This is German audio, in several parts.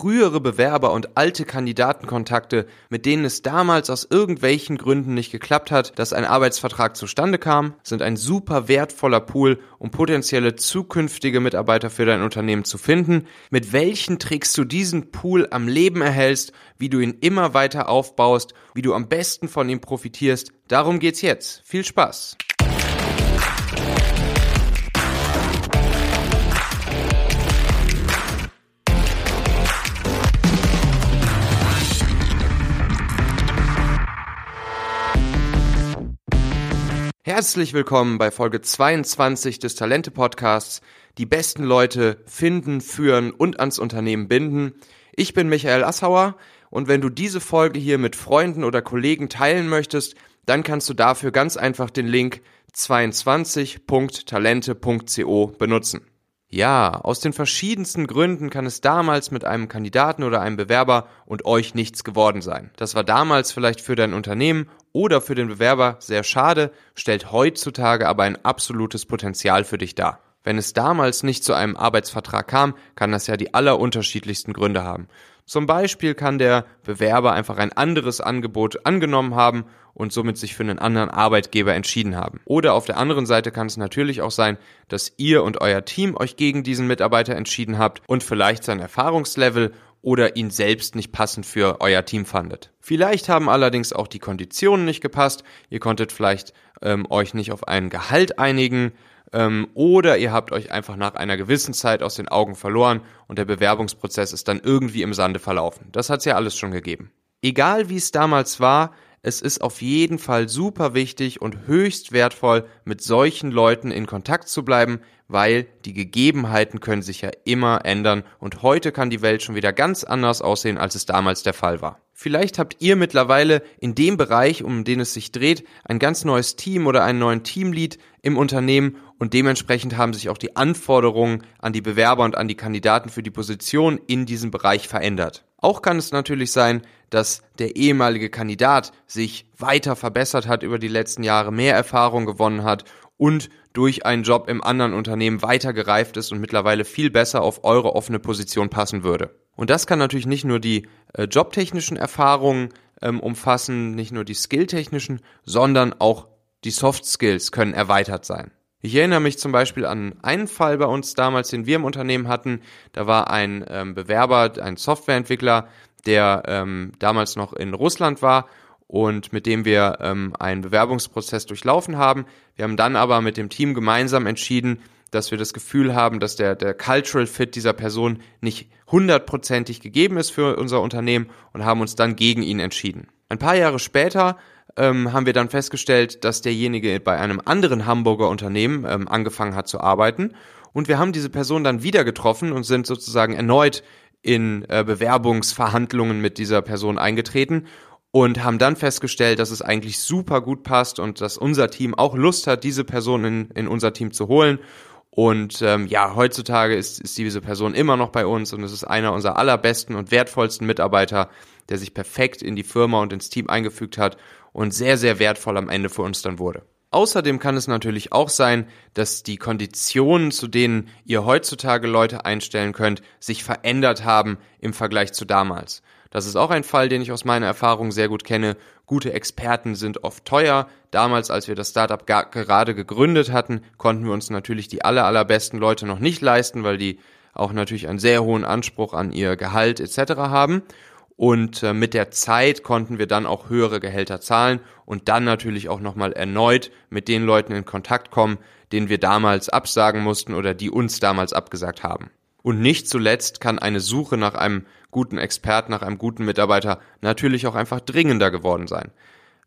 frühere Bewerber und alte Kandidatenkontakte, mit denen es damals aus irgendwelchen Gründen nicht geklappt hat, dass ein Arbeitsvertrag zustande kam, sind ein super wertvoller Pool, um potenzielle zukünftige Mitarbeiter für dein Unternehmen zu finden. Mit welchen Tricks du diesen Pool am Leben erhältst, wie du ihn immer weiter aufbaust, wie du am besten von ihm profitierst, darum geht's jetzt. Viel Spaß! Herzlich willkommen bei Folge 22 des Talente Podcasts. Die besten Leute finden, führen und ans Unternehmen binden. Ich bin Michael Assauer und wenn du diese Folge hier mit Freunden oder Kollegen teilen möchtest, dann kannst du dafür ganz einfach den Link 22.talente.co benutzen. Ja, aus den verschiedensten Gründen kann es damals mit einem Kandidaten oder einem Bewerber und euch nichts geworden sein. Das war damals vielleicht für dein Unternehmen oder für den Bewerber sehr schade, stellt heutzutage aber ein absolutes Potenzial für dich dar. Wenn es damals nicht zu einem Arbeitsvertrag kam, kann das ja die allerunterschiedlichsten Gründe haben. Zum Beispiel kann der Bewerber einfach ein anderes Angebot angenommen haben und somit sich für einen anderen Arbeitgeber entschieden haben. Oder auf der anderen Seite kann es natürlich auch sein, dass ihr und euer Team euch gegen diesen Mitarbeiter entschieden habt und vielleicht sein Erfahrungslevel oder ihn selbst nicht passend für euer Team fandet. Vielleicht haben allerdings auch die Konditionen nicht gepasst. Ihr konntet vielleicht ähm, euch nicht auf ein Gehalt einigen ähm, oder ihr habt euch einfach nach einer gewissen Zeit aus den Augen verloren und der Bewerbungsprozess ist dann irgendwie im Sande verlaufen. Das hat's ja alles schon gegeben. Egal wie es damals war, es ist auf jeden Fall super wichtig und höchst wertvoll, mit solchen Leuten in Kontakt zu bleiben, weil die Gegebenheiten können sich ja immer ändern und heute kann die Welt schon wieder ganz anders aussehen, als es damals der Fall war. Vielleicht habt ihr mittlerweile in dem Bereich, um den es sich dreht, ein ganz neues Team oder einen neuen Teamlead im Unternehmen und dementsprechend haben sich auch die Anforderungen an die Bewerber und an die Kandidaten für die Position in diesem Bereich verändert. Auch kann es natürlich sein, dass der ehemalige Kandidat sich weiter verbessert hat über die letzten Jahre, mehr Erfahrung gewonnen hat und durch einen Job im anderen Unternehmen weiter gereift ist und mittlerweile viel besser auf eure offene Position passen würde. Und das kann natürlich nicht nur die äh, jobtechnischen Erfahrungen ähm, umfassen, nicht nur die skilltechnischen, sondern auch die Soft Skills können erweitert sein. Ich erinnere mich zum Beispiel an einen Fall bei uns damals, den wir im Unternehmen hatten. Da war ein ähm, Bewerber, ein Softwareentwickler, der ähm, damals noch in Russland war und mit dem wir ähm, einen Bewerbungsprozess durchlaufen haben. Wir haben dann aber mit dem Team gemeinsam entschieden, dass wir das Gefühl haben, dass der, der Cultural Fit dieser Person nicht hundertprozentig gegeben ist für unser Unternehmen und haben uns dann gegen ihn entschieden. Ein paar Jahre später ähm, haben wir dann festgestellt, dass derjenige bei einem anderen Hamburger Unternehmen ähm, angefangen hat zu arbeiten. Und wir haben diese Person dann wieder getroffen und sind sozusagen erneut in äh, Bewerbungsverhandlungen mit dieser Person eingetreten und haben dann festgestellt, dass es eigentlich super gut passt und dass unser Team auch Lust hat, diese Person in, in unser Team zu holen. Und ähm, ja, heutzutage ist, ist diese Person immer noch bei uns und es ist einer unserer allerbesten und wertvollsten Mitarbeiter, der sich perfekt in die Firma und ins Team eingefügt hat und sehr, sehr wertvoll am Ende für uns dann wurde. Außerdem kann es natürlich auch sein, dass die Konditionen, zu denen ihr heutzutage Leute einstellen könnt, sich verändert haben im Vergleich zu damals. Das ist auch ein Fall, den ich aus meiner Erfahrung sehr gut kenne. Gute Experten sind oft teuer. Damals, als wir das Startup gerade gegründet hatten, konnten wir uns natürlich die aller, allerbesten Leute noch nicht leisten, weil die auch natürlich einen sehr hohen Anspruch an ihr Gehalt etc. haben. Und äh, mit der Zeit konnten wir dann auch höhere Gehälter zahlen und dann natürlich auch nochmal erneut mit den Leuten in Kontakt kommen, denen wir damals absagen mussten oder die uns damals abgesagt haben. Und nicht zuletzt kann eine Suche nach einem guten Experten, nach einem guten Mitarbeiter natürlich auch einfach dringender geworden sein.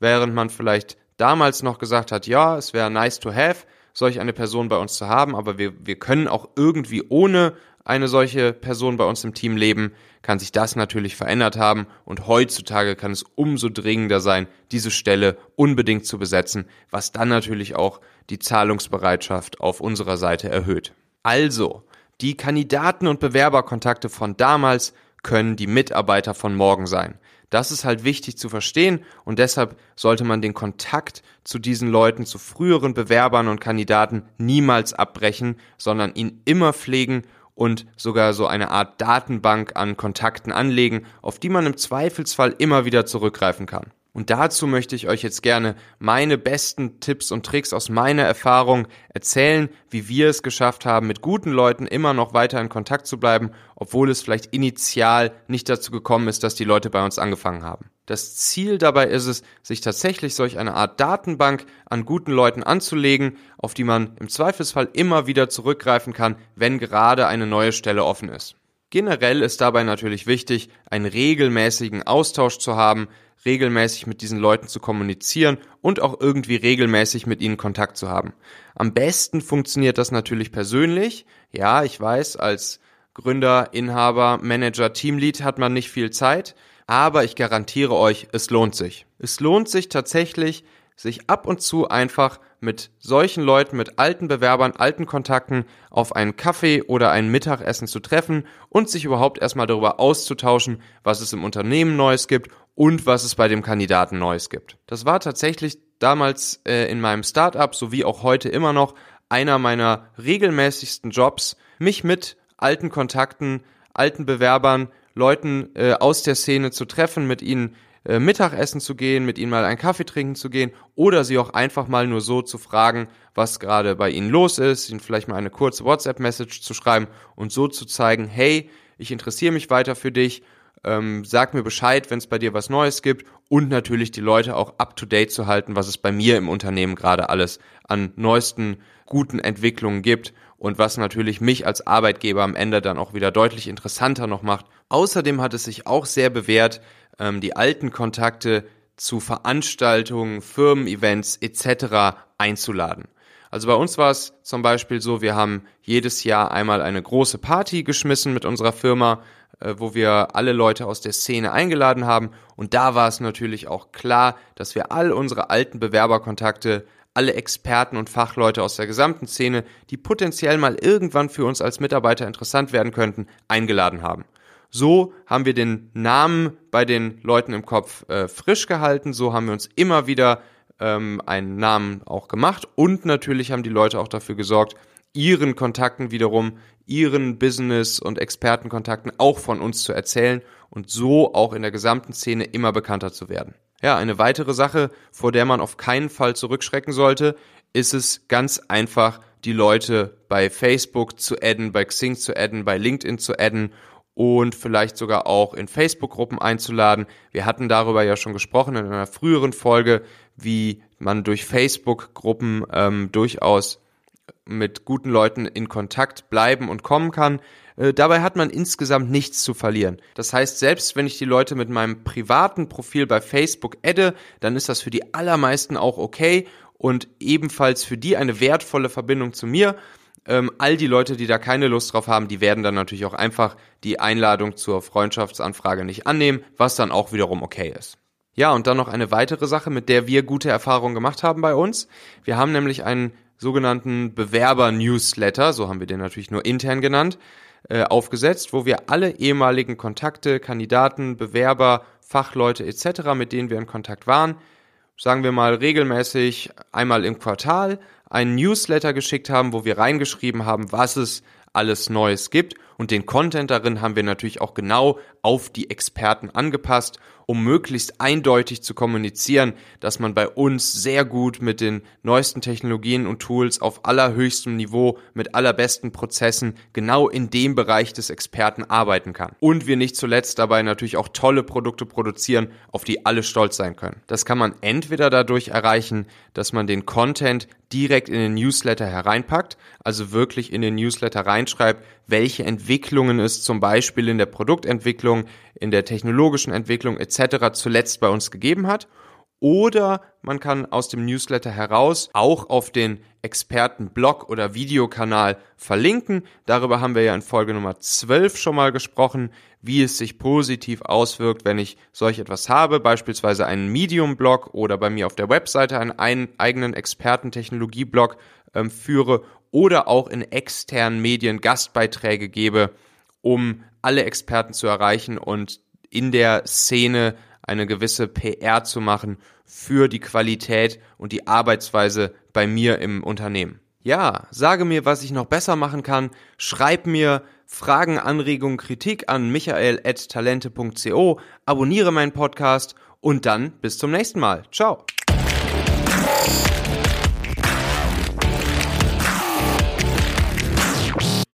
Während man vielleicht damals noch gesagt hat, ja, es wäre nice to have, solch eine Person bei uns zu haben, aber wir, wir können auch irgendwie ohne eine solche Person bei uns im Team leben, kann sich das natürlich verändert haben und heutzutage kann es umso dringender sein, diese Stelle unbedingt zu besetzen, was dann natürlich auch die Zahlungsbereitschaft auf unserer Seite erhöht. Also, die Kandidaten und Bewerberkontakte von damals können die Mitarbeiter von morgen sein. Das ist halt wichtig zu verstehen und deshalb sollte man den Kontakt zu diesen Leuten, zu früheren Bewerbern und Kandidaten niemals abbrechen, sondern ihn immer pflegen und sogar so eine Art Datenbank an Kontakten anlegen, auf die man im Zweifelsfall immer wieder zurückgreifen kann. Und dazu möchte ich euch jetzt gerne meine besten Tipps und Tricks aus meiner Erfahrung erzählen, wie wir es geschafft haben, mit guten Leuten immer noch weiter in Kontakt zu bleiben, obwohl es vielleicht initial nicht dazu gekommen ist, dass die Leute bei uns angefangen haben. Das Ziel dabei ist es, sich tatsächlich solch eine Art Datenbank an guten Leuten anzulegen, auf die man im Zweifelsfall immer wieder zurückgreifen kann, wenn gerade eine neue Stelle offen ist. Generell ist dabei natürlich wichtig, einen regelmäßigen Austausch zu haben, regelmäßig mit diesen Leuten zu kommunizieren und auch irgendwie regelmäßig mit ihnen Kontakt zu haben. Am besten funktioniert das natürlich persönlich. Ja, ich weiß, als Gründer, Inhaber, Manager, Teamlead hat man nicht viel Zeit, aber ich garantiere euch, es lohnt sich. Es lohnt sich tatsächlich, sich ab und zu einfach mit solchen Leuten, mit alten Bewerbern, alten Kontakten auf einen Kaffee oder ein Mittagessen zu treffen und sich überhaupt erstmal darüber auszutauschen, was es im Unternehmen Neues gibt und was es bei dem Kandidaten Neues gibt. Das war tatsächlich damals äh, in meinem Startup sowie auch heute immer noch einer meiner regelmäßigsten Jobs, mich mit alten Kontakten, alten Bewerbern, Leuten äh, aus der Szene zu treffen, mit ihnen äh, Mittagessen zu gehen, mit ihnen mal einen Kaffee trinken zu gehen oder sie auch einfach mal nur so zu fragen, was gerade bei ihnen los ist, ihnen vielleicht mal eine kurze WhatsApp-Message zu schreiben und so zu zeigen, hey, ich interessiere mich weiter für dich ähm, sag mir Bescheid, wenn es bei dir was Neues gibt und natürlich die Leute auch up-to-date zu halten, was es bei mir im Unternehmen gerade alles an neuesten guten Entwicklungen gibt und was natürlich mich als Arbeitgeber am Ende dann auch wieder deutlich interessanter noch macht. Außerdem hat es sich auch sehr bewährt, ähm, die alten Kontakte zu Veranstaltungen, Firmen-Events etc. einzuladen. Also bei uns war es zum Beispiel so, wir haben jedes Jahr einmal eine große Party geschmissen mit unserer Firma, äh, wo wir alle Leute aus der Szene eingeladen haben. Und da war es natürlich auch klar, dass wir all unsere alten Bewerberkontakte, alle Experten und Fachleute aus der gesamten Szene, die potenziell mal irgendwann für uns als Mitarbeiter interessant werden könnten, eingeladen haben. So haben wir den Namen bei den Leuten im Kopf äh, frisch gehalten, so haben wir uns immer wieder ähm, einen Namen auch gemacht und natürlich haben die Leute auch dafür gesorgt, ihren Kontakten wiederum, ihren Business- und Expertenkontakten auch von uns zu erzählen und so auch in der gesamten Szene immer bekannter zu werden. Ja, eine weitere Sache, vor der man auf keinen Fall zurückschrecken sollte, ist es ganz einfach, die Leute bei Facebook zu adden, bei Xing zu adden, bei LinkedIn zu adden und vielleicht sogar auch in Facebook-Gruppen einzuladen. Wir hatten darüber ja schon gesprochen in einer früheren Folge, wie man durch Facebook-Gruppen ähm, durchaus mit guten Leuten in Kontakt bleiben und kommen kann. Äh, dabei hat man insgesamt nichts zu verlieren. Das heißt, selbst wenn ich die Leute mit meinem privaten Profil bei Facebook adde, dann ist das für die allermeisten auch okay und ebenfalls für die eine wertvolle Verbindung zu mir. Ähm, all die Leute, die da keine Lust drauf haben, die werden dann natürlich auch einfach die Einladung zur Freundschaftsanfrage nicht annehmen, was dann auch wiederum okay ist. Ja, und dann noch eine weitere Sache, mit der wir gute Erfahrungen gemacht haben bei uns. Wir haben nämlich einen sogenannten Bewerber-Newsletter, so haben wir den natürlich nur intern genannt, äh, aufgesetzt, wo wir alle ehemaligen Kontakte, Kandidaten, Bewerber, Fachleute etc., mit denen wir in Kontakt waren, sagen wir mal regelmäßig einmal im Quartal einen Newsletter geschickt haben, wo wir reingeschrieben haben, was es alles Neues gibt. Und den Content darin haben wir natürlich auch genau auf die Experten angepasst um möglichst eindeutig zu kommunizieren, dass man bei uns sehr gut mit den neuesten Technologien und Tools auf allerhöchstem Niveau mit allerbesten Prozessen genau in dem Bereich des Experten arbeiten kann. Und wir nicht zuletzt dabei natürlich auch tolle Produkte produzieren, auf die alle stolz sein können. Das kann man entweder dadurch erreichen, dass man den Content direkt in den Newsletter hereinpackt, also wirklich in den Newsletter reinschreibt, welche Entwicklungen es zum Beispiel in der Produktentwicklung, in der technologischen Entwicklung etc. zuletzt bei uns gegeben hat. Oder man kann aus dem Newsletter heraus auch auf den Expertenblog oder Videokanal verlinken. Darüber haben wir ja in Folge Nummer 12 schon mal gesprochen, wie es sich positiv auswirkt, wenn ich solch etwas habe, beispielsweise einen Medium-Blog oder bei mir auf der Webseite einen eigenen Expertentechnologie-Blog ähm, führe oder auch in externen Medien Gastbeiträge gebe, um alle Experten zu erreichen und in der Szene eine gewisse PR zu machen für die Qualität und die Arbeitsweise bei mir im Unternehmen. Ja, sage mir, was ich noch besser machen kann, schreib mir Fragen, Anregungen, Kritik an michael.talente.co, abonniere meinen Podcast und dann bis zum nächsten Mal. Ciao.